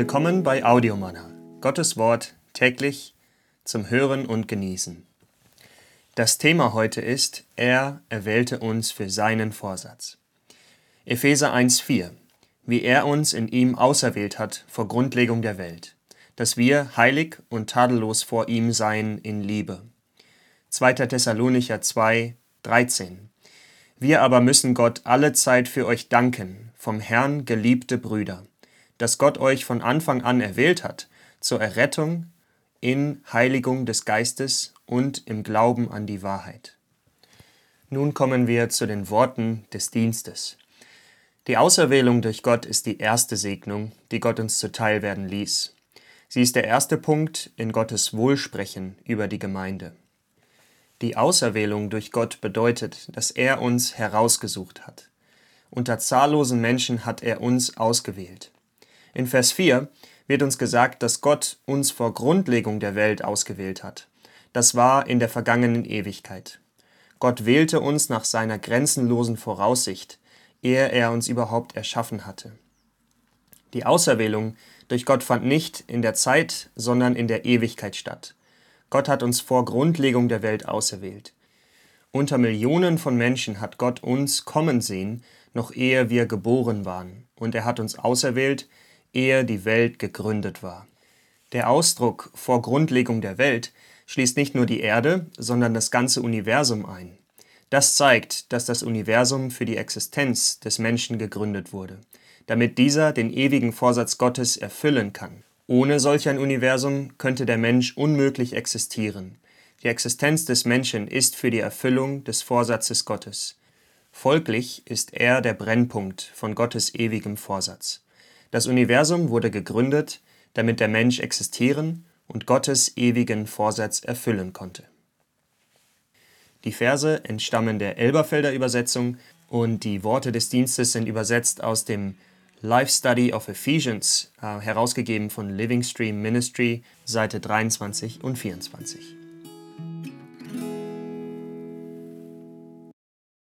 Willkommen bei Audiomanna, Gottes Wort täglich zum Hören und Genießen. Das Thema heute ist, er erwählte uns für seinen Vorsatz. Epheser 1,4 Wie er uns in ihm auserwählt hat vor Grundlegung der Welt, dass wir heilig und tadellos vor ihm seien in Liebe. 2. Thessalonicher 2, 13 Wir aber müssen Gott alle Zeit für euch danken, vom Herrn geliebte Brüder dass Gott euch von Anfang an erwählt hat, zur Errettung in Heiligung des Geistes und im Glauben an die Wahrheit. Nun kommen wir zu den Worten des Dienstes. Die Auserwählung durch Gott ist die erste Segnung, die Gott uns zuteil werden ließ. Sie ist der erste Punkt in Gottes Wohlsprechen über die Gemeinde. Die Auserwählung durch Gott bedeutet, dass er uns herausgesucht hat. Unter zahllosen Menschen hat er uns ausgewählt. In Vers 4 wird uns gesagt, dass Gott uns vor Grundlegung der Welt ausgewählt hat. Das war in der vergangenen Ewigkeit. Gott wählte uns nach seiner grenzenlosen Voraussicht, ehe er uns überhaupt erschaffen hatte. Die Auserwählung durch Gott fand nicht in der Zeit, sondern in der Ewigkeit statt. Gott hat uns vor Grundlegung der Welt auserwählt. Unter Millionen von Menschen hat Gott uns kommen sehen, noch ehe wir geboren waren, und er hat uns auserwählt, ehe die Welt gegründet war. Der Ausdruck vor Grundlegung der Welt schließt nicht nur die Erde, sondern das ganze Universum ein. Das zeigt, dass das Universum für die Existenz des Menschen gegründet wurde, damit dieser den ewigen Vorsatz Gottes erfüllen kann. Ohne solch ein Universum könnte der Mensch unmöglich existieren. Die Existenz des Menschen ist für die Erfüllung des Vorsatzes Gottes. Folglich ist er der Brennpunkt von Gottes ewigem Vorsatz. Das Universum wurde gegründet, damit der Mensch existieren und Gottes ewigen Vorsatz erfüllen konnte. Die Verse entstammen der Elberfelder Übersetzung und die Worte des Dienstes sind übersetzt aus dem Life Study of Ephesians, äh, herausgegeben von Living Stream Ministry, Seite 23 und 24.